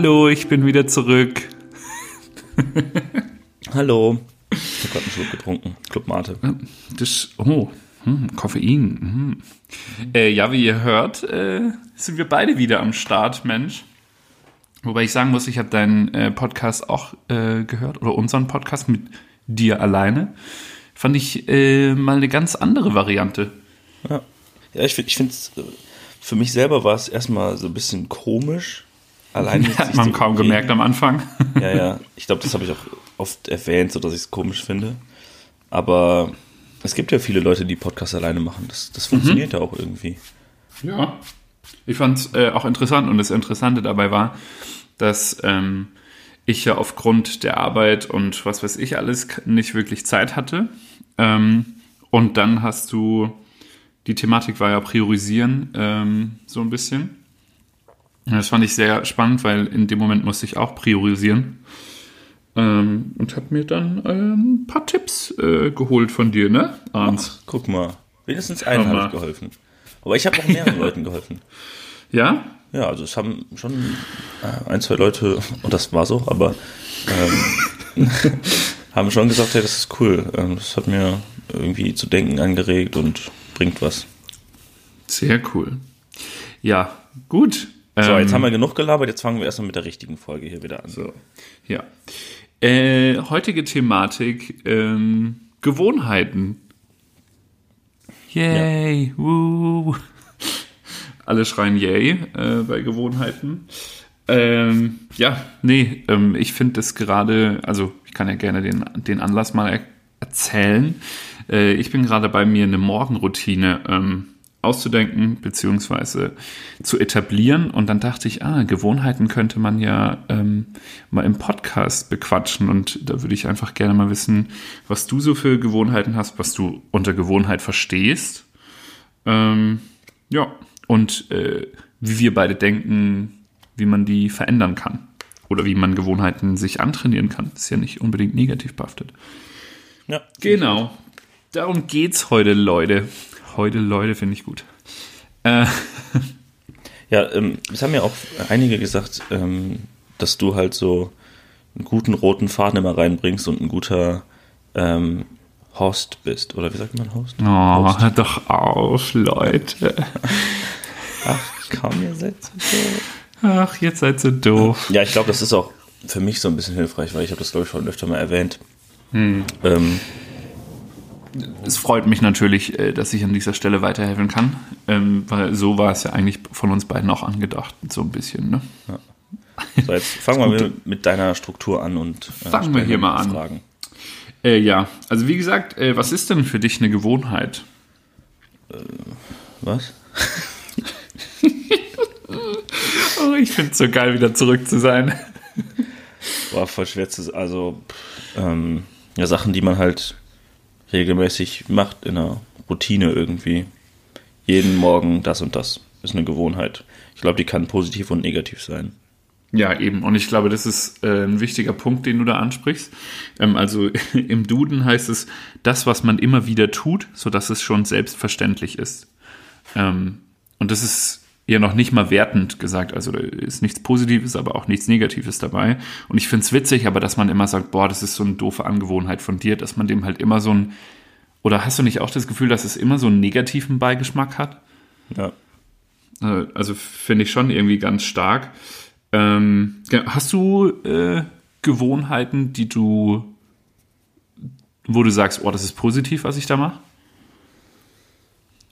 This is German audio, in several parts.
Hallo, ich bin wieder zurück. Hallo. Ich habe gerade einen Schluck getrunken. Club Mate. Das, oh, hm, Koffein. Hm. Äh, ja, wie ihr hört, äh, sind wir beide wieder am Start, Mensch. Wobei ich sagen muss, ich habe deinen äh, Podcast auch äh, gehört oder unseren Podcast mit dir alleine. Fand ich äh, mal eine ganz andere Variante. Ja, ja ich finde, ich find's, äh, für mich selber war es erstmal so ein bisschen komisch. Allein hat man kaum reden. gemerkt am Anfang. Ja, ja. Ich glaube, das habe ich auch oft erwähnt, so dass ich es komisch finde. Aber es gibt ja viele Leute, die Podcasts alleine machen. Das, das funktioniert mhm. ja auch irgendwie. Ja. Ich fand es äh, auch interessant und das Interessante dabei war, dass ähm, ich ja aufgrund der Arbeit und was weiß ich alles nicht wirklich Zeit hatte. Ähm, und dann hast du, die Thematik war ja priorisieren, ähm, so ein bisschen. Das fand ich sehr spannend, weil in dem Moment musste ich auch priorisieren. Ähm, und habe mir dann ein paar Tipps äh, geholt von dir, ne, Arns? Ach, guck mal, wenigstens einen habe ich geholfen. Aber ich habe auch mehreren Leuten geholfen. Ja? Ja, also es haben schon äh, ein, zwei Leute, und das war so, aber ähm, haben schon gesagt, hey, das ist cool. Ähm, das hat mir irgendwie zu denken angeregt und bringt was. Sehr cool. Ja, gut. So, jetzt ähm, haben wir genug gelabert, jetzt fangen wir erstmal mit der richtigen Folge hier wieder an. So, ja. Äh, heutige Thematik, ähm, Gewohnheiten. Yay, ja. woo. Alle schreien Yay äh, bei Gewohnheiten. Ähm, ja, nee, ähm, ich finde das gerade, also ich kann ja gerne den, den Anlass mal er erzählen. Äh, ich bin gerade bei mir eine Morgenroutine ähm, auszudenken beziehungsweise zu etablieren. Und dann dachte ich, ah, Gewohnheiten könnte man ja ähm, mal im Podcast bequatschen. Und da würde ich einfach gerne mal wissen, was du so für Gewohnheiten hast, was du unter Gewohnheit verstehst. Ähm, ja, und äh, wie wir beide denken, wie man die verändern kann. Oder wie man Gewohnheiten sich antrainieren kann. Das ist ja nicht unbedingt negativ behaftet. Ja. Genau. Darum geht's heute, Leute. Heute, Leute, finde ich gut. Äh. Ja, ähm, es haben ja auch einige gesagt, ähm, dass du halt so einen guten roten Faden immer reinbringst und ein guter ähm, Host bist. Oder wie sagt man Host? Oh, Host. hört doch auf, Leute. Ach, komm, ihr seid so doof. Ach, jetzt seid ihr doof. Ja, ich glaube, das ist auch für mich so ein bisschen hilfreich, weil ich habe das, glaube ich, schon öfter mal erwähnt. Hm. Ähm, es freut mich natürlich, äh, dass ich an dieser Stelle weiterhelfen kann, ähm, weil so war es ja eigentlich von uns beiden auch angedacht, so ein bisschen. Ne? Ja. So, jetzt fangen wir mit deiner Struktur an und äh, fangen wir hier mal an. Fragen. Äh, ja, also wie gesagt, äh, was ist denn für dich eine Gewohnheit? Äh, was? oh, ich finde es so geil, wieder zurück zu sein. War voll schwer zu, also ähm, ja Sachen, die man halt regelmäßig macht in einer Routine irgendwie. Jeden Morgen das und das ist eine Gewohnheit. Ich glaube, die kann positiv und negativ sein. Ja, eben. Und ich glaube, das ist äh, ein wichtiger Punkt, den du da ansprichst. Ähm, also im Duden heißt es, das, was man immer wieder tut, sodass es schon selbstverständlich ist. Ähm, und das ist ja noch nicht mal wertend gesagt. Also da ist nichts Positives, aber auch nichts Negatives dabei. Und ich finde es witzig, aber dass man immer sagt, boah, das ist so eine doofe Angewohnheit von dir, dass man dem halt immer so ein, oder hast du nicht auch das Gefühl, dass es immer so einen negativen Beigeschmack hat? Ja. Äh, also finde ich schon irgendwie ganz stark. Ähm, hast du äh, Gewohnheiten, die du, wo du sagst, oh, das ist positiv, was ich da mache?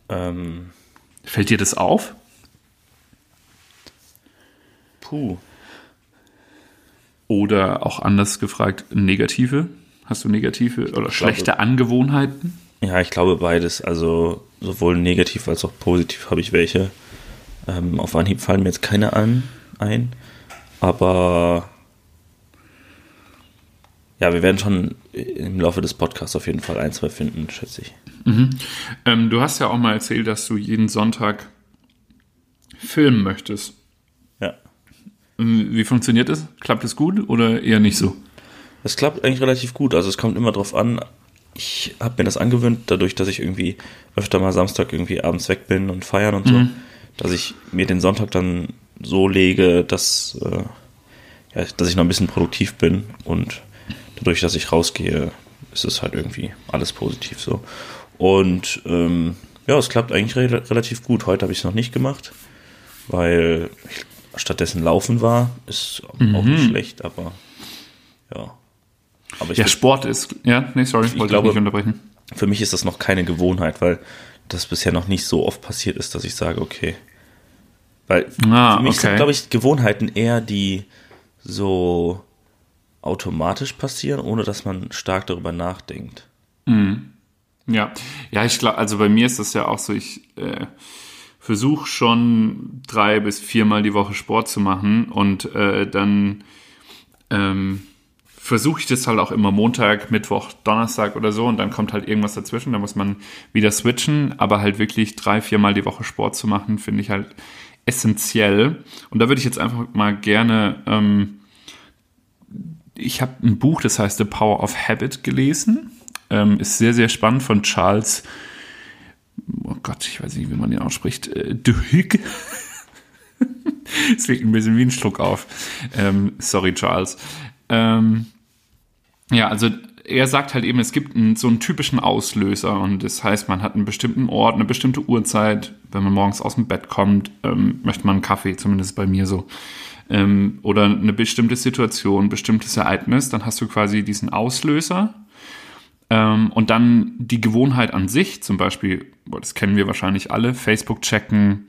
Ähm. Fällt dir das auf? Puh. Oder auch anders gefragt, negative? Hast du negative oder ich schlechte glaube, Angewohnheiten? Ja, ich glaube beides. Also sowohl negativ als auch positiv habe ich welche. Ähm, auf Anhieb fallen mir jetzt keine an, ein. Aber ja, wir werden schon im Laufe des Podcasts auf jeden Fall ein, zwei finden, schätze ich. Mhm. Ähm, du hast ja auch mal erzählt, dass du jeden Sonntag filmen möchtest. Wie funktioniert das? Klappt es gut oder eher nicht so? Es klappt eigentlich relativ gut. Also es kommt immer drauf an. Ich habe mir das angewöhnt, dadurch, dass ich irgendwie öfter mal Samstag irgendwie abends weg bin und feiern und so, mhm. dass ich mir den Sonntag dann so lege, dass äh, ja, dass ich noch ein bisschen produktiv bin und dadurch, dass ich rausgehe, ist es halt irgendwie alles positiv so. Und ähm, ja, es klappt eigentlich re relativ gut. Heute habe ich es noch nicht gemacht, weil ich stattdessen laufen war. Ist mhm. auch nicht schlecht, aber ja. Aber ja, Sport ist, ja, nee, sorry, ich wollte glaube, nicht unterbrechen. Für mich ist das noch keine Gewohnheit, weil das bisher noch nicht so oft passiert ist, dass ich sage, okay. Weil ah, für mich okay. sind, glaube ich, Gewohnheiten eher die so automatisch passieren, ohne dass man stark darüber nachdenkt. Mhm. Ja, ja, ich glaube, also bei mir ist das ja auch so, ich äh, versuche schon drei bis viermal die Woche Sport zu machen und äh, dann ähm, versuche ich das halt auch immer Montag, Mittwoch, Donnerstag oder so und dann kommt halt irgendwas dazwischen, da muss man wieder switchen, aber halt wirklich drei, viermal die Woche Sport zu machen, finde ich halt essentiell. Und da würde ich jetzt einfach mal gerne, ähm, ich habe ein Buch, das heißt The Power of Habit gelesen, ähm, ist sehr, sehr spannend von Charles, oh Gott, ich weiß nicht, wie man den ausspricht, äh, Duhigg. Es liegt ein bisschen wie ein Schluck auf. Ähm, sorry, Charles. Ähm, ja, also er sagt halt eben, es gibt einen, so einen typischen Auslöser und das heißt, man hat einen bestimmten Ort, eine bestimmte Uhrzeit. Wenn man morgens aus dem Bett kommt, ähm, möchte man einen Kaffee, zumindest bei mir so. Ähm, oder eine bestimmte Situation, ein bestimmtes Ereignis, dann hast du quasi diesen Auslöser. Ähm, und dann die Gewohnheit an sich, zum Beispiel, das kennen wir wahrscheinlich alle, Facebook checken,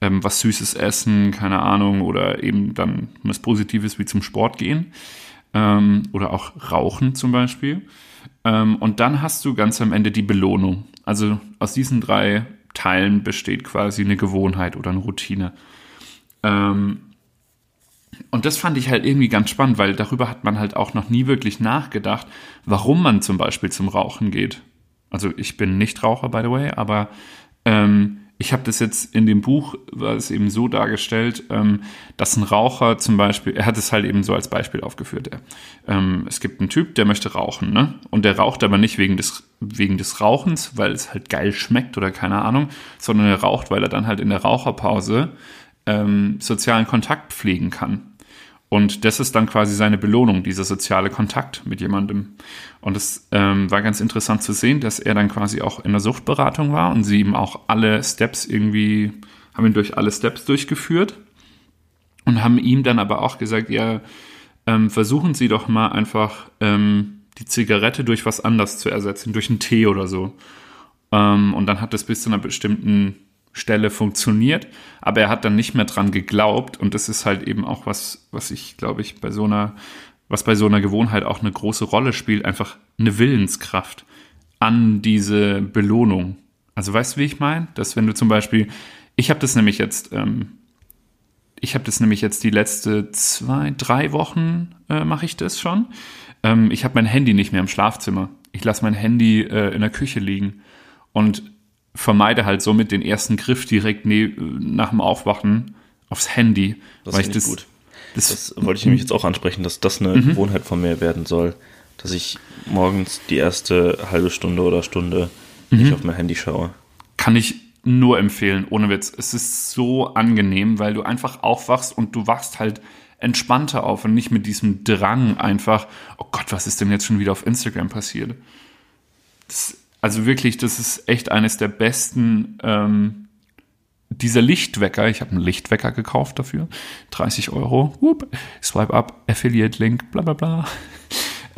ähm, was Süßes essen, keine Ahnung, oder eben dann was Positives wie zum Sport gehen ähm, oder auch Rauchen zum Beispiel. Ähm, und dann hast du ganz am Ende die Belohnung. Also aus diesen drei Teilen besteht quasi eine Gewohnheit oder eine Routine. Ähm, und das fand ich halt irgendwie ganz spannend, weil darüber hat man halt auch noch nie wirklich nachgedacht, warum man zum Beispiel zum Rauchen geht. Also ich bin nicht Raucher, by the way, aber ähm, ich habe das jetzt in dem Buch, war es eben so dargestellt, ähm, dass ein Raucher zum Beispiel, er hat es halt eben so als Beispiel aufgeführt. Ähm, es gibt einen Typ, der möchte rauchen, ne? Und der raucht aber nicht wegen des, wegen des Rauchens, weil es halt geil schmeckt oder keine Ahnung, sondern er raucht, weil er dann halt in der Raucherpause ähm, sozialen Kontakt pflegen kann. Und das ist dann quasi seine Belohnung, dieser soziale Kontakt mit jemandem. Und es ähm, war ganz interessant zu sehen, dass er dann quasi auch in der Suchtberatung war und sie ihm auch alle Steps irgendwie, haben ihn durch alle Steps durchgeführt und haben ihm dann aber auch gesagt, ja, ähm, versuchen Sie doch mal einfach ähm, die Zigarette durch was anderes zu ersetzen, durch einen Tee oder so. Ähm, und dann hat das bis zu einer bestimmten Stelle funktioniert, aber er hat dann nicht mehr dran geglaubt und das ist halt eben auch was, was ich glaube ich bei so einer, was bei so einer Gewohnheit auch eine große Rolle spielt, einfach eine Willenskraft an diese Belohnung. Also weißt du, wie ich meine? Dass wenn du zum Beispiel, ich habe das nämlich jetzt, ähm, ich habe das nämlich jetzt die letzte zwei, drei Wochen äh, mache ich das schon. Ähm, ich habe mein Handy nicht mehr im Schlafzimmer. Ich lasse mein Handy äh, in der Küche liegen und vermeide halt somit den ersten Griff direkt ne nach dem Aufwachen aufs Handy. Das weil ich das, gut. Das, das, wollte ich nämlich jetzt auch ansprechen, dass das eine mhm. Gewohnheit von mir werden soll, dass ich morgens die erste halbe Stunde oder Stunde mhm. nicht auf mein Handy schaue. Kann ich nur empfehlen, ohne Witz. Es ist so angenehm, weil du einfach aufwachst und du wachst halt entspannter auf und nicht mit diesem Drang einfach, oh Gott, was ist denn jetzt schon wieder auf Instagram passiert? Das also wirklich, das ist echt eines der besten. Ähm, dieser Lichtwecker, ich habe einen Lichtwecker gekauft dafür, 30 Euro, whoop, swipe up, Affiliate-Link, bla bla bla.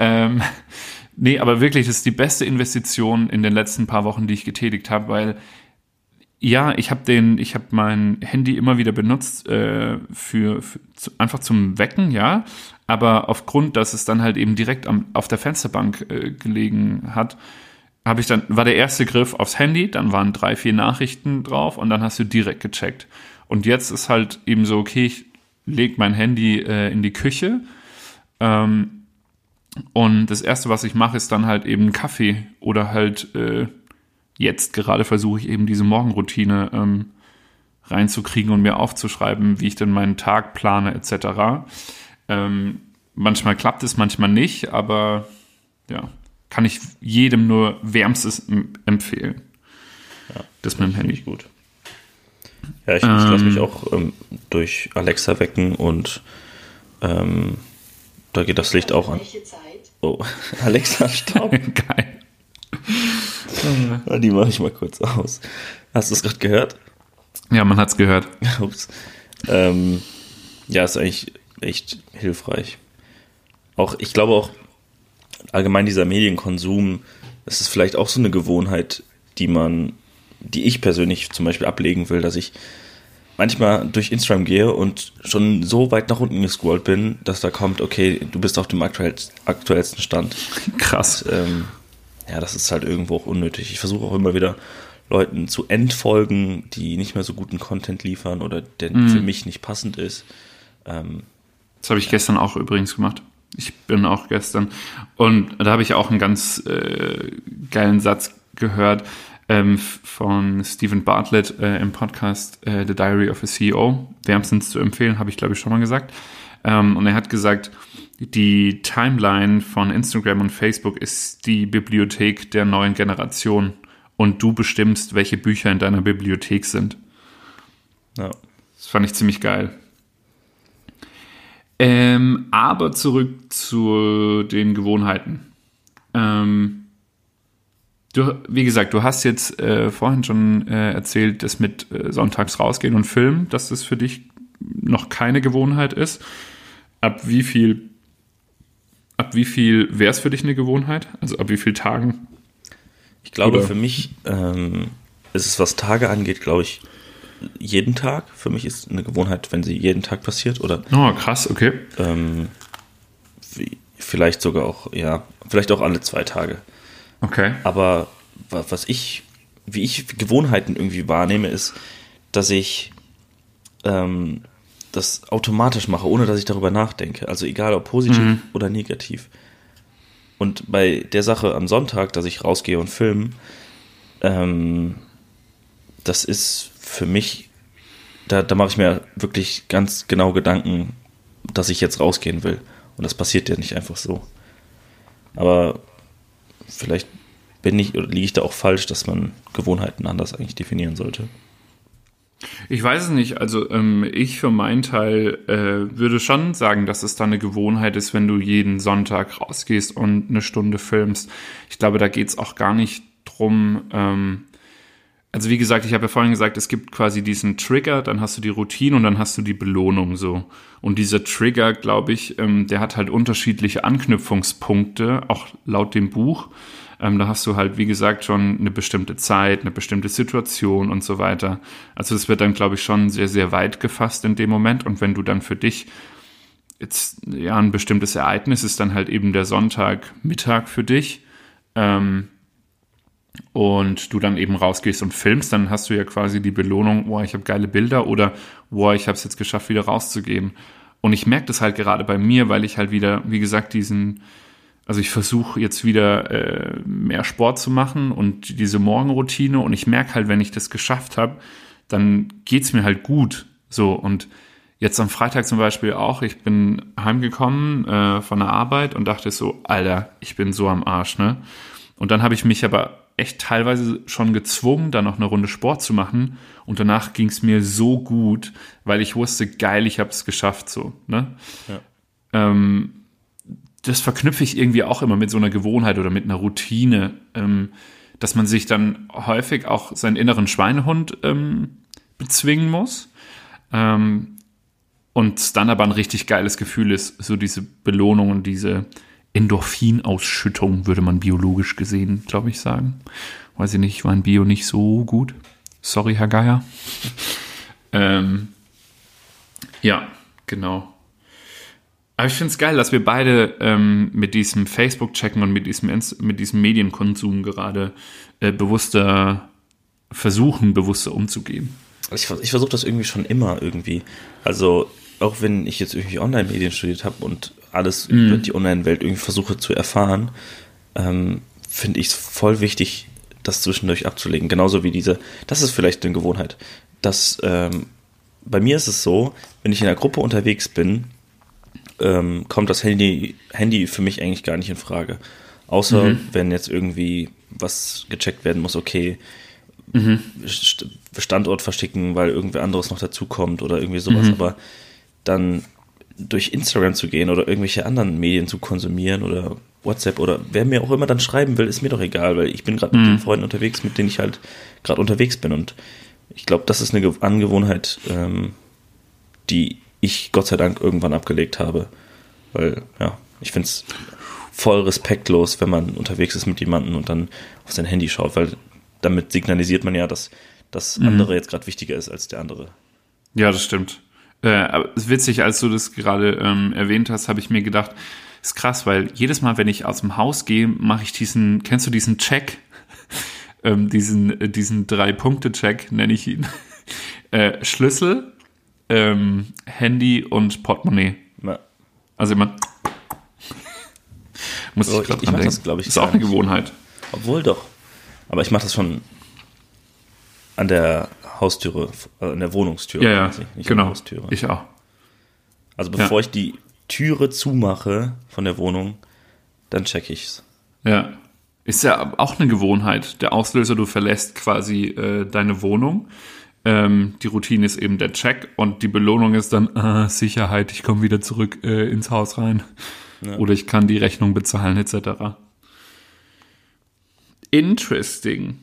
Ähm, nee, aber wirklich, das ist die beste Investition in den letzten paar Wochen, die ich getätigt habe, weil ja, ich habe den, ich habe mein Handy immer wieder benutzt äh, für, für zu, einfach zum Wecken, ja, aber aufgrund, dass es dann halt eben direkt am, auf der Fensterbank äh, gelegen hat, habe ich dann, war der erste Griff aufs Handy, dann waren drei, vier Nachrichten drauf und dann hast du direkt gecheckt. Und jetzt ist halt eben so, okay, ich lege mein Handy äh, in die Küche ähm, und das erste, was ich mache, ist dann halt eben Kaffee oder halt äh, jetzt gerade versuche ich eben diese Morgenroutine ähm, reinzukriegen und mir aufzuschreiben, wie ich denn meinen Tag plane etc. Ähm, manchmal klappt es, manchmal nicht, aber ja, kann ich jedem nur wärmstes empfehlen. Ja, das mit dem Handy. gut. Ja, ich, ähm, ich lasse mich auch ähm, durch Alexa wecken und Ähm, da geht das Licht auch an. Oh, Alexa, stopp. Geil. Die mache ich mal kurz aus. Hast du es gerade gehört? Ja, man hat's gehört. Ups. Ähm, ja, ist eigentlich echt hilfreich. Auch, ich glaube auch, allgemein dieser Medienkonsum, das ist vielleicht auch so eine Gewohnheit, die man, die ich persönlich zum Beispiel ablegen will, dass ich manchmal durch Instagram gehe und schon so weit nach unten gescrollt bin, dass da kommt, okay, du bist auf dem aktuell, aktuellsten Stand. Krass. Ähm, ja, das ist halt irgendwo auch unnötig. Ich versuche auch immer wieder Leuten zu entfolgen, die nicht mehr so guten Content liefern oder der Mhm. für mich nicht passend ist. Ähm, Das habe ich gestern auch übrigens gemacht. Ich bin auch gestern. Und da habe ich auch einen ganz äh, geilen Satz gehört ähm, von Stephen Bartlett äh, im Podcast äh, The Diary of a CEO. Wärmstens zu empfehlen, habe ich glaube ich schon mal gesagt. Ähm, und er hat gesagt, die Timeline von Instagram und Facebook ist die Bibliothek der neuen Generation. Und du bestimmst, welche Bücher in deiner Bibliothek sind. ja. Das fand ich ziemlich geil. Ähm, aber zurück zu den Gewohnheiten. Ähm, du, wie gesagt, du hast jetzt äh, vorhin schon äh, erzählt, dass mit äh, sonntags rausgehen und filmen, dass das für dich noch keine Gewohnheit ist. Ab wie viel, ab wie viel wäre es für dich eine Gewohnheit? Also ab wie vielen Tagen? Ich glaube, Oder- für mich ähm, ist es, was Tage angeht, glaube ich, jeden Tag. Für mich ist eine Gewohnheit, wenn sie jeden Tag passiert oder Oh, krass, okay. ähm, vielleicht sogar auch, ja, vielleicht auch alle zwei Tage. Okay. Aber wa- was ich, wie ich Gewohnheiten irgendwie wahrnehme, ist, dass ich ähm, das automatisch mache, ohne dass ich darüber nachdenke. Also egal ob positiv oder negativ. Und bei der Sache am Sonntag, dass ich rausgehe und filme, ähm, das ist für mich, da, da mache ich mir wirklich ganz genau Gedanken, dass ich jetzt rausgehen will. Und das passiert ja nicht einfach so. Aber vielleicht bin ich oder liege ich da auch falsch, dass man Gewohnheiten anders eigentlich definieren sollte. Ich weiß es nicht. Also ähm, ich für meinen Teil äh, würde schon sagen, dass es dann eine Gewohnheit ist, wenn du jeden Sonntag rausgehst und eine Stunde filmst. Ich glaube, da geht's auch gar nicht drum. Ähm, also wie gesagt, ich habe ja vorhin gesagt, es gibt quasi diesen Trigger, dann hast du die Routine und dann hast du die Belohnung so. Und dieser Trigger, glaube ich, ähm, der hat halt unterschiedliche Anknüpfungspunkte, auch laut dem Buch. Ähm, da hast du halt, wie gesagt, schon eine bestimmte Zeit, eine bestimmte Situation und so weiter. Also das wird dann, glaube ich, schon sehr, sehr weit gefasst in dem Moment. Und wenn du dann für dich jetzt ja ein bestimmtes Ereignis ist dann halt eben der Sonntagmittag für dich. Ähm, und du dann eben rausgehst und filmst, dann hast du ja quasi die Belohnung, oh, ich habe geile Bilder oder oh, ich habe es jetzt geschafft, wieder rauszugehen. Und ich merke das halt gerade bei mir, weil ich halt wieder, wie gesagt, diesen, also ich versuche jetzt wieder äh, mehr Sport zu machen und diese Morgenroutine und ich merke halt, wenn ich das geschafft habe, dann geht's mir halt gut. So und jetzt am Freitag zum Beispiel auch, ich bin heimgekommen äh, von der Arbeit und dachte so, Alter, ich bin so am Arsch, ne? Und dann habe ich mich aber echt teilweise schon gezwungen, da noch eine Runde Sport zu machen. Und danach ging es mir so gut, weil ich wusste, geil, ich habe es geschafft, so. Ne? Ja. Ähm, das verknüpfe ich irgendwie auch immer mit so einer Gewohnheit oder mit einer Routine, ähm, dass man sich dann häufig auch seinen inneren Schweinehund ähm, bezwingen muss. Ähm, und dann aber ein richtig geiles Gefühl ist, so diese Belohnung und diese Endorphinausschüttung, würde man biologisch gesehen, glaube ich, sagen. Weiß ich nicht, ich war in Bio nicht so gut. Sorry, Herr Geier. ähm, ja, genau. Aber ich finde es geil, dass wir beide ähm, mit diesem Facebook-Checken und mit diesem, mit diesem Medienkonsum gerade äh, bewusster versuchen, bewusster umzugehen. Ich, vers- ich versuche das irgendwie schon immer irgendwie. Also auch wenn ich jetzt irgendwie Online-Medien studiert habe und alles über die Online-Welt irgendwie versuche zu erfahren, ähm, finde ich es voll wichtig, das zwischendurch abzulegen. Genauso wie diese, das ist vielleicht eine Gewohnheit. Das, ähm, bei mir ist es so, wenn ich in einer Gruppe unterwegs bin, ähm, kommt das Handy, Handy für mich eigentlich gar nicht in Frage. Außer wenn jetzt irgendwie was gecheckt werden muss, okay, St- Standort verschicken, weil irgendwer anderes noch dazukommt oder irgendwie sowas. Aber dann durch Instagram zu gehen oder irgendwelche anderen Medien zu konsumieren oder WhatsApp oder wer mir auch immer dann schreiben will, ist mir doch egal, weil ich bin gerade mit Mhm. den Freunden unterwegs, mit denen ich halt gerade unterwegs bin. Und ich glaube, das ist eine Ge- Angewohnheit, ähm, die ich Gott sei Dank irgendwann abgelegt habe. Weil, ja, ich finde es voll respektlos, wenn man unterwegs ist mit jemandem und dann auf sein Handy schaut, weil damit signalisiert man ja, dass das Mhm. andere jetzt gerade wichtiger ist als der andere. Ja, das stimmt. Äh, aber es ist witzig, als du das gerade ähm, erwähnt hast, habe ich mir gedacht, ist krass, weil jedes Mal, wenn ich aus dem Haus gehe, mache ich diesen, kennst du diesen Check? ähm, diesen, äh, diesen Drei-Punkte-Check, nenne ich ihn. äh, Schlüssel, ähm, Handy und Portemonnaie. Ja. Also immer muss So, ich gerade ich- ich dran denken. das, glaub ich, ist auch eine. Gewohnheit. Obwohl doch. Aber ich mache das schon an der Haustüre, äh, an der Wohnungstür. Ja, ja, der genau. Ich auch. also bevor ja. ich die Türe zumache von der Wohnung, dann check ich's. Ja. Ist ja auch eine Gewohnheit. Der Auslöser, du verlässt quasi äh, deine Wohnung. Ähm, die Routine ist eben der Check und die Belohnung ist dann äh, Sicherheit, ich komme wieder zurück äh, ins Haus rein. Oder ich kann die Rechnung bezahlen, etc. Interesting.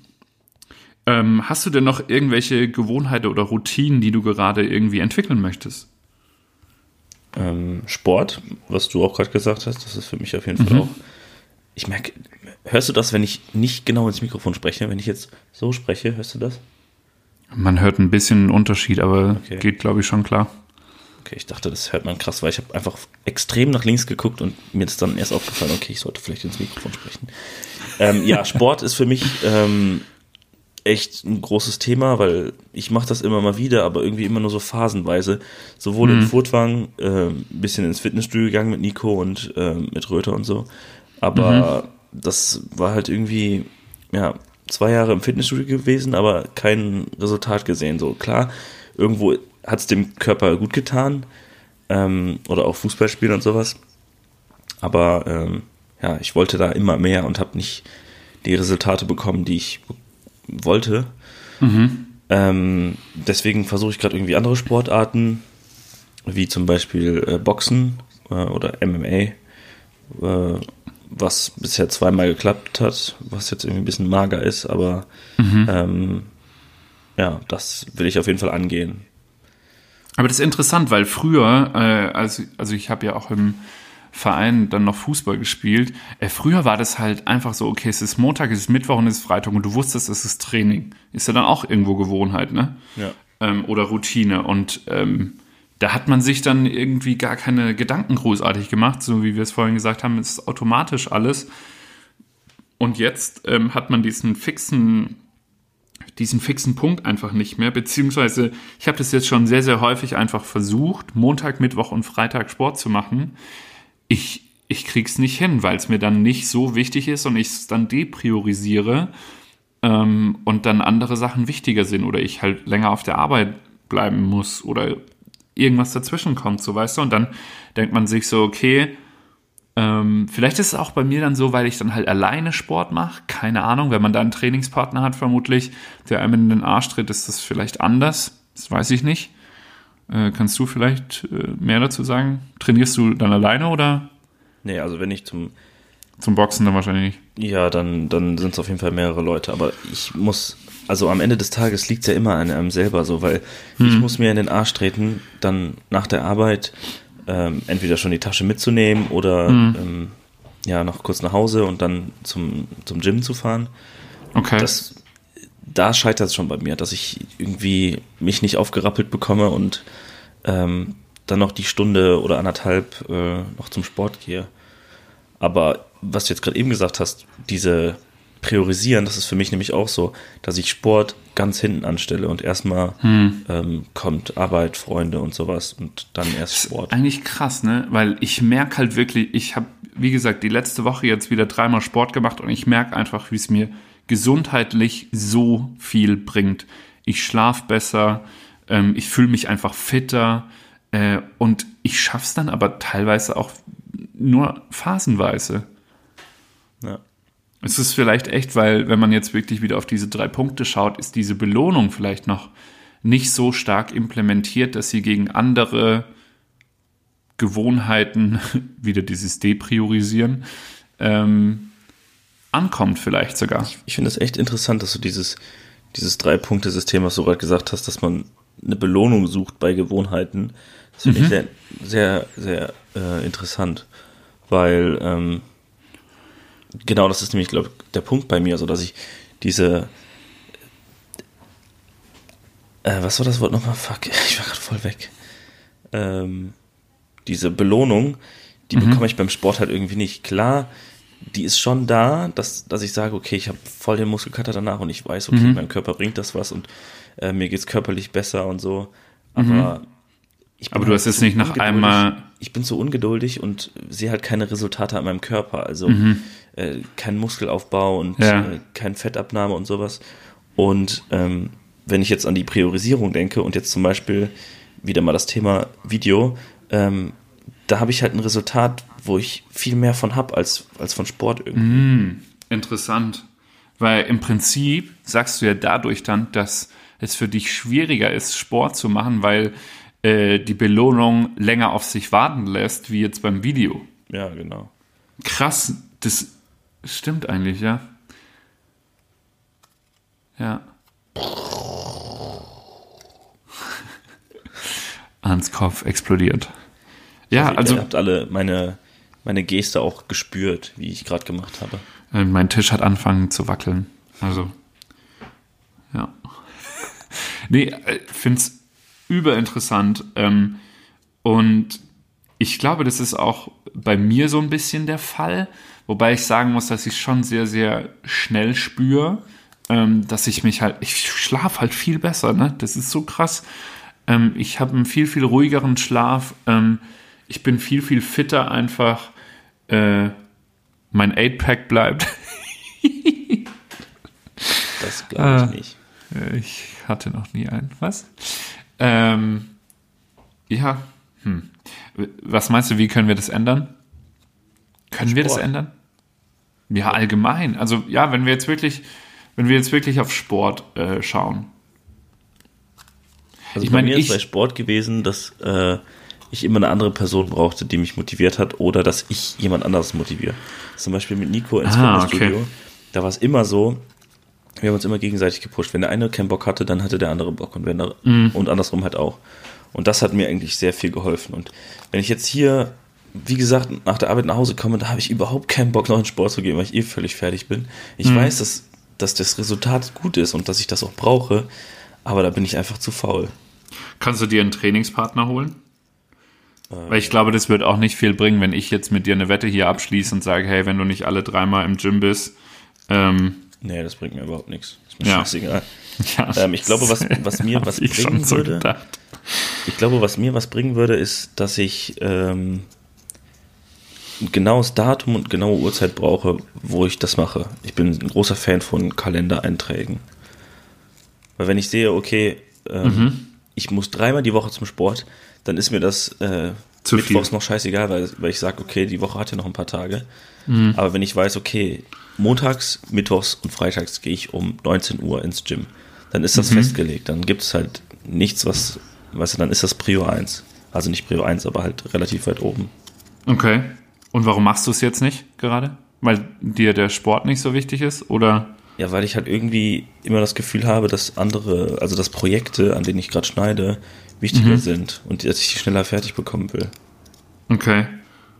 Ähm, hast du denn noch irgendwelche Gewohnheiten oder Routinen, die du gerade irgendwie entwickeln möchtest? Ähm, Sport, was du auch gerade gesagt hast, das ist für mich auf jeden Mhm. Fall auch. Ich merke, hörst du das, wenn ich nicht genau ins Mikrofon spreche? Wenn ich jetzt so spreche, hörst du das? Man hört ein bisschen einen Unterschied, aber Okay. geht, glaube ich, schon klar. Okay, ich dachte, das hört man krass, weil ich habe einfach extrem nach links geguckt und mir ist dann erst aufgefallen, okay, ich sollte vielleicht ins Mikrofon sprechen. Ähm, ja, Sport ist für mich ähm, echt ein großes Thema, weil ich mache das immer mal wieder, aber irgendwie immer nur so phasenweise. Sowohl in Furtwang, äh, ein bisschen ins Fitnessstudio gegangen mit Nico und ähm, mit Röther und so. Aber das war halt irgendwie, ja, zwei Jahre im Fitnessstudio gewesen, aber kein Resultat gesehen. So klar, irgendwo hat es dem Körper gut getan ähm, oder auch Fußball spielen und sowas. Aber ähm, ja, ich wollte da immer mehr und habe nicht die Resultate bekommen, die ich wollte. Ähm, deswegen versuche ich gerade irgendwie andere Sportarten, wie zum Beispiel äh, Boxen äh, oder MMA, äh, was bisher zweimal geklappt hat, was jetzt irgendwie ein bisschen mager ist, aber ähm, ja, das will ich auf jeden Fall angehen. Aber das ist interessant, weil früher, also, also ich habe ja auch im Verein dann noch Fußball gespielt. Äh, früher war das halt einfach so, okay, es ist Montag, es ist Mittwoch und es ist Freitag und du wusstest, es ist Training. Ist ja dann auch irgendwo Gewohnheit, ne? Ja. Ähm, oder Routine. Und ähm, da hat man sich dann irgendwie gar keine Gedanken großartig gemacht, so wie wir es vorhin gesagt haben, es ist automatisch alles. Und jetzt ähm, hat man diesen fixen diesen fixen Punkt einfach nicht mehr, beziehungsweise ich habe das jetzt schon sehr, sehr häufig einfach versucht, Montag, Mittwoch und Freitag Sport zu machen. Ich, ich krieg's nicht hin, weil es mir dann nicht so wichtig ist und ich es dann depriorisiere ähm, und dann andere Sachen wichtiger sind oder ich halt länger auf der Arbeit bleiben muss oder irgendwas dazwischen kommt, so weißt du, und dann denkt man sich so, okay, ähm, vielleicht ist es auch bei mir dann so, weil ich dann halt alleine Sport mache. Keine Ahnung, wenn man da einen Trainingspartner hat, vermutlich, der einem in den Arsch tritt, ist das vielleicht anders. Das weiß ich nicht. Äh, kannst du vielleicht äh, mehr dazu sagen? Trainierst du dann alleine oder Nee, also wenn ich zum zum Boxen dann wahrscheinlich nicht? Ja, dann, dann sind es auf jeden Fall mehrere Leute. Aber ich muss, also am Ende des Tages liegt es ja immer an einem selber so, weil ich muss mir in den Arsch treten, dann nach der Arbeit ähm, entweder schon die Tasche mitzunehmen oder ähm, ja, noch kurz nach Hause und dann zum, zum Gym zu fahren. Okay. Das, da scheitert es schon bei mir, dass ich irgendwie mich nicht aufgerappelt bekomme und ähm, dann noch die Stunde oder anderthalb äh, noch zum Sport gehe. Aber was du jetzt gerade eben gesagt hast, diese Priorisieren, das ist für mich nämlich auch so, dass ich Sport ganz hinten anstelle und erstmal ähm, kommt Arbeit, Freunde und sowas und dann erst Sport. Eigentlich krass, ne? Weil ich merke halt wirklich, ich habe, wie gesagt, die letzte Woche jetzt wieder dreimal Sport gemacht und ich merke einfach, wie es mir gesundheitlich so viel bringt. Ich schlafe besser, ähm, ich fühle mich einfach fitter äh, und ich schaff's dann aber teilweise auch nur phasenweise. Ja. Es ist vielleicht echt, weil wenn man jetzt wirklich wieder auf diese drei Punkte schaut, ist diese Belohnung vielleicht noch nicht so stark implementiert, dass sie gegen andere Gewohnheiten, wieder dieses Depriorisieren, ähm, ankommt vielleicht sogar. Ich finde es echt interessant, dass du dieses, dieses Drei-Punkte-System, was du gerade gesagt hast, dass man eine Belohnung sucht bei Gewohnheiten. Das finde ich sehr, sehr, sehr äh, interessant, weil ähm, genau das ist nämlich, glaube ich, der Punkt bei mir, so dass ich diese äh, was war das Wort nochmal? Fuck, ich war gerade voll weg. Ähm, diese Belohnung, die Mhm. bekomme ich beim Sport halt irgendwie nicht. Klar, die ist schon da, dass, dass ich sage, okay, ich habe voll den Muskelkater danach und ich weiß, okay, Mhm. meinem Körper bringt das was und äh, mir geht's körperlich besser und so. Aber ich bin Mhm. Aber du hast halt jetzt nicht nach ungeduldig. einmal- Ich bin so ungeduldig und sehe halt keine Resultate an meinem Körper. Also äh, kein Muskelaufbau und Mhm. Ja. äh, kein Fettabnahme und sowas. Und ähm, wenn ich jetzt an die Priorisierung denke und jetzt zum Beispiel wieder mal das Thema Video, ähm, da habe ich halt ein Resultat, wo ich viel mehr von habe als, als von Sport irgendwie. Interessant. Weil im Prinzip sagst du ja dadurch dann, dass es für dich schwieriger ist, Sport zu machen, weil äh, die Belohnung länger auf sich warten lässt, wie jetzt beim Video. Ja, genau. Krass, das stimmt eigentlich, ja. Ja. Hans Kopf explodiert. Ja, ihr also habt alle meine, meine Geste auch gespürt, wie ich gerade gemacht habe. äh, mein Tisch hat angefangen zu wackeln. Also, ja. nee, äh, finde es überinteressant. Ähm, und ich glaube, das ist auch bei mir so ein bisschen der Fall. Wobei ich sagen muss, dass ich schon sehr, sehr schnell spüre, ähm, dass ich mich halt, ich schlafe halt viel besser, ne? Das ist so krass. Ähm, ich habe einen viel, viel ruhigeren Schlaf. Ähm, ich bin viel, viel fitter einfach. Äh, mein 8-Pack bleibt. Das glaube ich Ah. nicht. Äh, Ich hatte noch nie einen. Was? Ähm, ja. Hm. Was meinst du, wie können wir das ändern? Können wir das Sport. ändern? Ja, allgemein. Also ja, wenn wir jetzt wirklich, wenn wir jetzt wirklich auf Sport äh, schauen. Also Ich bei meine, mir ist ich- bei Sport gewesen, dass äh, ich immer eine andere Person brauchte, die mich motiviert hat oder dass ich jemand anderes motiviere. Zum Beispiel mit Nico ins Ah, Fitnessstudio. okay. Da war es immer so, wir haben uns immer gegenseitig gepusht. Wenn der eine keinen Bock hatte, dann hatte der andere Bock und, wenn der, Mhm. und andersrum halt auch. Und das hat mir eigentlich sehr viel geholfen. Und wenn ich jetzt hier, wie gesagt, nach der Arbeit nach Hause komme, da habe ich überhaupt keinen Bock, noch in Sport zu gehen, weil ich eh völlig fertig bin. Ich Mhm. weiß, dass, dass das Resultat gut ist und dass ich das auch brauche, aber da bin ich einfach zu faul. Kannst du dir einen Trainingspartner holen? Weil ich glaube, das wird auch nicht viel bringen, wenn ich jetzt mit dir eine Wette hier abschließe und sage, hey, wenn du nicht alle dreimal im Gym bist, ähm, Nee, das bringt mir überhaupt nichts. Ist mir Ja. scheißegal. ja, Ähm, ich glaube, was- was mir was ich bringen so würde- gedacht. Ich glaube, was mir was bringen würde, ist, dass ich ähm, ein genaues Datum und genaue Uhrzeit brauche, wo ich das mache. Ich bin ein großer Fan von Kalendereinträgen. Weil wenn ich sehe, okay, ähm, Mhm. Ich muss dreimal die Woche zum Sport, dann ist mir das äh, Zu Mittwochs viel. noch scheißegal, weil, weil ich sage, okay, die Woche hat ja noch ein paar Tage. Mhm. Aber wenn ich weiß, okay, montags, mittwochs und freitags gehe ich um 19 Uhr ins Gym, dann ist Mhm. das festgelegt. Dann gibt es halt nichts, was, weißt du, dann ist das Prio 1. Also nicht Prio 1, aber halt relativ weit oben. Okay. Und warum machst du es jetzt nicht gerade? Weil dir der Sport nicht so wichtig ist? Oder? Ja, weil ich halt irgendwie immer das Gefühl habe, dass andere, also dass Projekte, an denen ich gerade schneide, wichtiger Mhm. sind und dass ich die schneller fertig bekommen will. Okay.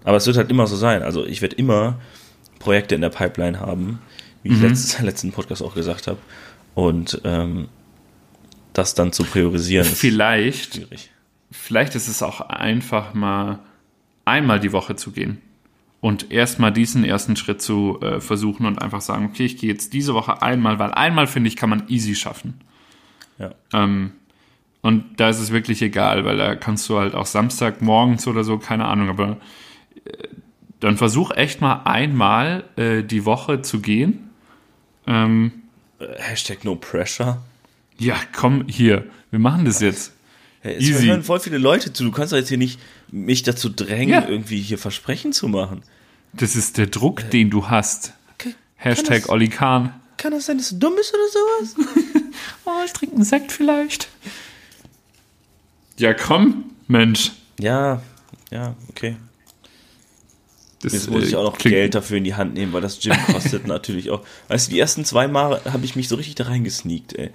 Aber es wird halt immer so sein. Also ich werde immer Projekte in der Pipeline haben, wie Mhm. ich letztes, letzten Podcast auch gesagt habe. Und ähm, das dann zu priorisieren ist Vielleicht, schwierig. vielleicht ist es auch einfach mal einmal die Woche zu gehen. Und erstmal diesen ersten Schritt zu äh, versuchen und einfach sagen, okay, ich gehe jetzt diese Woche einmal, weil einmal, finde ich, kann man easy schaffen. Ja. Ähm, und da ist es wirklich egal, weil da kannst du halt auch Samstag morgens oder so, keine Ahnung, aber äh, dann versuch echt mal einmal äh, die Woche zu gehen. Ähm, Äh, Hashtag no pressure. ja, komm hier, wir machen das jetzt. Hey, es Easy. hören voll viele Leute zu. Du kannst doch jetzt hier nicht mich dazu drängen, Ja. irgendwie hier Versprechen zu machen. Das ist der Druck, den du hast. Okay. Hashtag das- Olli Kahn. Kann das sein, dass du dumm bist oder sowas? Oh, ich trinke einen Sekt vielleicht. Ja, komm, Mensch. ja, Ja, okay. Das, Jetzt muss ich äh, auch noch Geld dafür in die Hand nehmen, weil das Gym kostet natürlich auch. Weißt du, die ersten zwei Mal habe ich mich so richtig da reingesneakt, ey.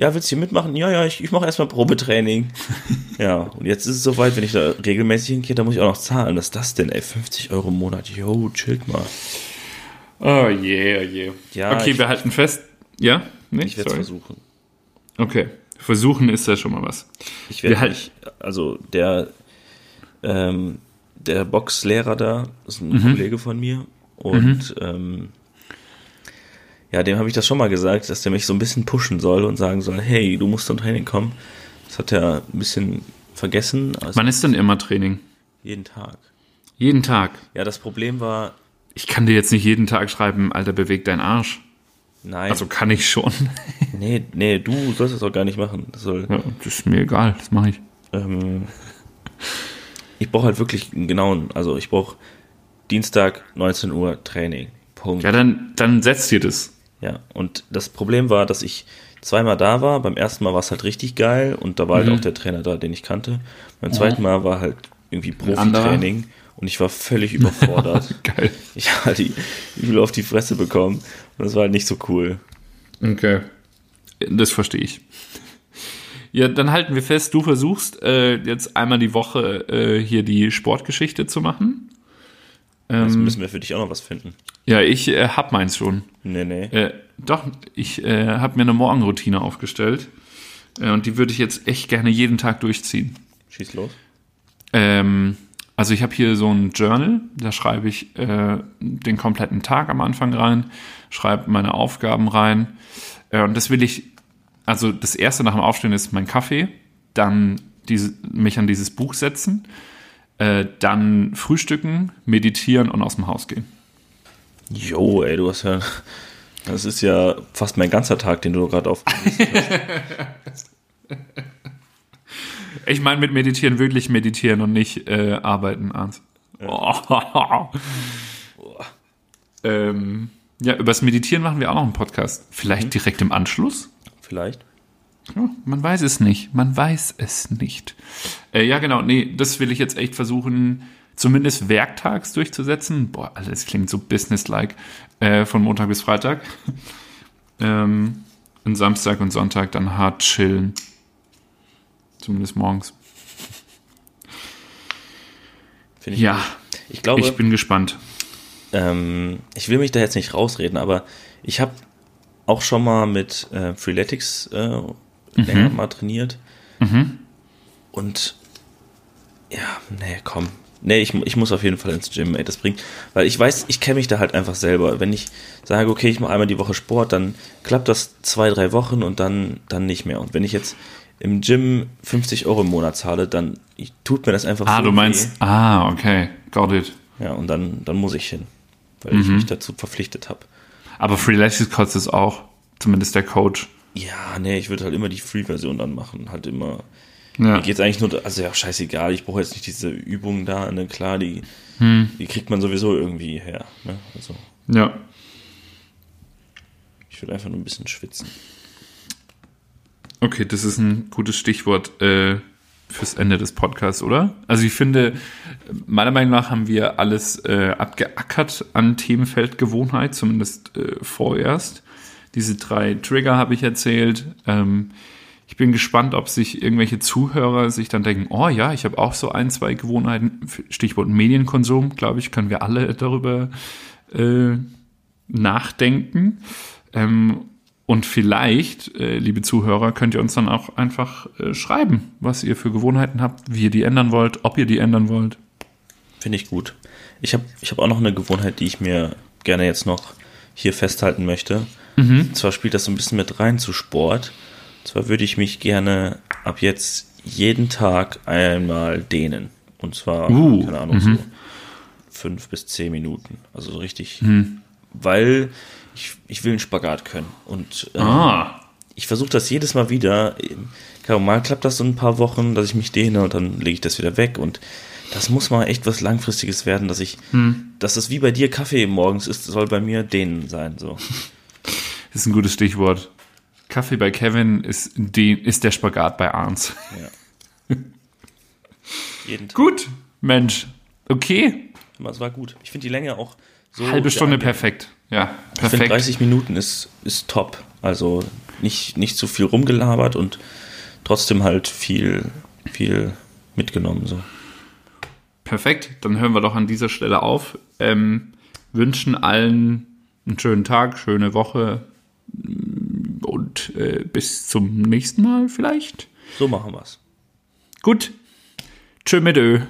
Ja, willst du hier mitmachen? Ja, ja, ich, ich mache erstmal Probetraining. ja, und jetzt ist es soweit, wenn ich da regelmäßig hingehe, da muss ich auch noch zahlen. Was ist das denn, ey? 50 Euro im Monat. Yo, chillt mal. Oh je, oh je. Ja, okay, ich- wir halten fest. Ja? Nee, Ich werde es versuchen. Okay. Versuchen ist ja schon mal was. Ich werde halt- also der, ähm, der Boxlehrer da ist ein Mhm. Kollege von mir und ähm, ja, dem habe ich das schon mal gesagt, dass der mich so ein bisschen pushen soll und sagen soll, hey, du musst zum Training kommen. Das hat er ein bisschen vergessen, also Wann ist denn immer Training? jeden Tag. Jeden Tag. Ja, das Problem war, Ich kann dir jetzt nicht jeden Tag schreiben, Alter, beweg dein Arsch. nein, Also kann ich schon. nee, nee, du sollst das auch gar nicht machen. Das soll, Ja, das ist mir egal, das mache ich. ähm, ich brauche halt wirklich einen genauen, also ich brauche Dienstag 19 Uhr Training. Punkt. Ja, dann, dann setzt dir das. Ja, und das Problem war, dass ich zweimal da war. Beim ersten Mal war es halt richtig geil und da war halt auch der Trainer da, den ich kannte. Beim zweiten Mal war halt irgendwie Profi-Training und ich war völlig überfordert. Geil. ich habe halt die übel auf die Fresse bekommen und das war halt nicht so cool. Okay. Das verstehe ich. Ja, dann halten wir fest, du versuchst äh, jetzt einmal die Woche äh, hier die Sportgeschichte zu machen. Jetzt Ähm, müssen wir für dich auch noch was finden. Ja, ich äh, hab meins schon. Nee, nee. Äh, doch, ich äh, habe mir eine Morgenroutine aufgestellt äh, und die würde ich jetzt echt gerne jeden Tag durchziehen. Schieß los. Ähm, also ich habe hier so ein Journal, da schreibe ich äh, den kompletten Tag am Anfang rein, schreibe meine Aufgaben rein äh, und das will ich, also das erste nach dem Aufstehen ist mein Kaffee, dann diese, mich an dieses Buch setzen, äh, dann frühstücken, meditieren und aus dem Haus gehen. Jo, ey, du hast ja. Das ist ja fast mein ganzer Tag, den du gerade auf. Ich meine mit meditieren wirklich meditieren und nicht äh, arbeiten, Arndt. Oh. ähm, ja, übers Meditieren machen wir auch noch einen Podcast. Vielleicht direkt im Anschluss? Vielleicht. Ja, man weiß es nicht. Man weiß es nicht. Äh, ja, genau. Nee, das will ich jetzt echt versuchen, zumindest werktags durchzusetzen. Boah, alles klingt so businesslike. Äh, von Montag bis Freitag. ähm, und Samstag und Sonntag dann hart chillen. Zumindest morgens. Finde ich. Ja, Ich glaube, ich bin gespannt. Ähm, ich will mich da jetzt nicht rausreden, aber ich habe auch schon mal mit äh, Freeletics äh, länger mal trainiert. Und ja, nee, komm. Nee, ich, ich muss auf jeden Fall ins Gym, ey, das bringt, weil ich weiß, ich kenne mich da halt einfach selber. Wenn ich sage, okay, ich mache einmal die Woche Sport, dann klappt das zwei, drei Wochen und dann, dann nicht mehr. Und wenn ich jetzt im Gym 50 Euro im Monat zahle, dann ich, tut mir das einfach Ah, so du meinst, ah, okay, got it. weh. Ja, und dann, dann muss ich hin, weil ich mich dazu verpflichtet habe. Aber Freeletics kostet es auch, zumindest der Coach. Ja, nee, ich würde halt immer die Free-Version dann machen. Halt immer. Ja. Mir geht's eigentlich nur, also ja, scheißegal, ich brauche jetzt nicht diese Übungen da, ne, klar, die, Hm. die kriegt man sowieso irgendwie her. Ne? Also, ja. ich würde einfach nur ein bisschen schwitzen. Okay, das ist ein gutes Stichwort äh, fürs Ende des Podcasts, oder? Also ich finde, meiner Meinung nach haben wir alles äh, abgeackert an Themenfeld Gewohnheit, zumindest äh, vorerst. Diese drei Trigger habe ich erzählt. Ähm, ich bin gespannt, ob sich irgendwelche Zuhörer sich dann denken, oh ja, ich habe auch so ein, zwei Gewohnheiten. Stichwort Medienkonsum, glaube ich, können wir alle darüber äh, nachdenken. Ähm, und vielleicht, äh, liebe Zuhörer, könnt ihr uns dann auch einfach äh, schreiben, was ihr für Gewohnheiten habt, wie ihr die ändern wollt, ob ihr die ändern wollt. Finde ich gut. Ich habe ich hab auch noch eine Gewohnheit, die ich mir gerne jetzt noch hier festhalten möchte. Und zwar spielt das so ein bisschen mit rein zu Sport. Zwar würde ich mich gerne ab jetzt jeden Tag einmal dehnen. Und zwar, Uh, keine Ahnung, so fünf bis zehn Minuten. Also so richtig. Weil ich, ich will einen Spagat können. Und ähm, Ah, ich versuche das jedes Mal wieder. Ahnung, mal klappt das so ein paar Wochen, dass ich mich dehne und dann lege ich das wieder weg. Und das muss mal echt was Langfristiges werden, dass ich, dass es wie bei dir Kaffee morgens ist, soll bei mir dehnen sein. So. das ist ein gutes Stichwort. Kaffee bei Kevin ist, die, ist der Spagat bei Arns. Ja. Jeden Tag. Gut, Mensch, okay. Aber es war gut. Ich finde die Länge auch so. Halbe Stunde sehr perfekt. Ja, Ich finde perfekt. 30 Minuten ist, ist top. Also nicht, nicht zu viel rumgelabert und trotzdem halt viel, viel mitgenommen. So. Perfekt. Dann hören wir doch an dieser Stelle auf. Ähm, wünschen allen einen schönen Tag, schöne Woche und äh, bis zum nächsten Mal vielleicht. So machen wir's. Gut. Tschö mit Ö.